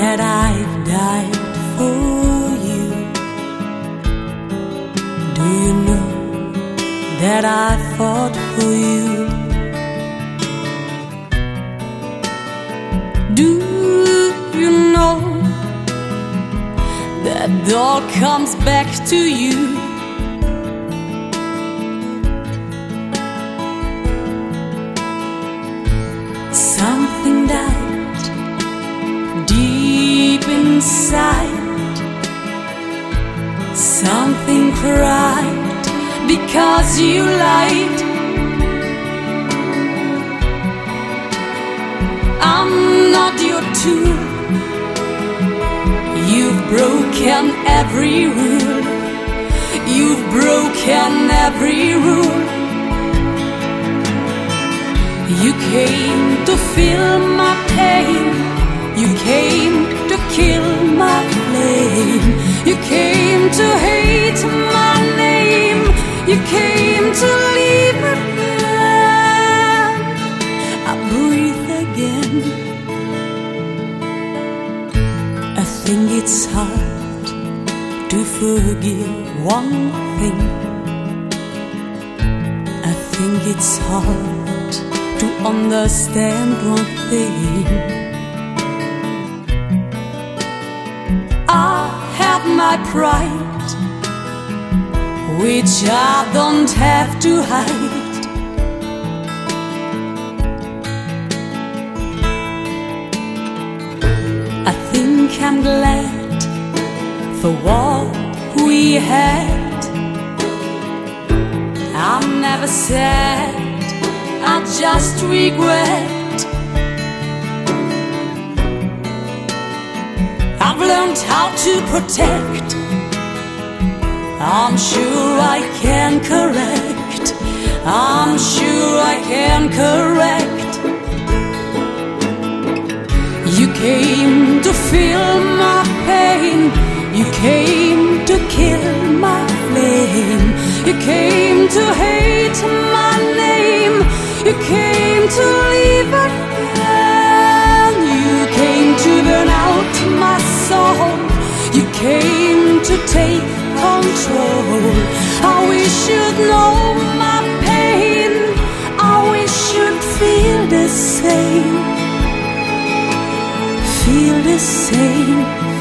that I've died for you. Do you know that I fought for you? Do you know that all comes back to you? Something cried because you lied. I'm not your tool. You've broken every rule. You've broken every rule. You came to fill my pain. You came to kill my flame. You came to hate my name. You came to leave again. I breathe again. I think it's hard to forgive one thing. I think it's hard to understand one thing. My pride, which I don't have to hide. I think I'm glad for what we had. I'm never sad, I just regret. Learned how to protect. I'm sure I can correct. I'm sure I can correct. You came to feel my pain. You came to kill my flame. You came to hate my name. You came to control. I wish you'd know my pain. I wish you'd feel the same. Feel the same.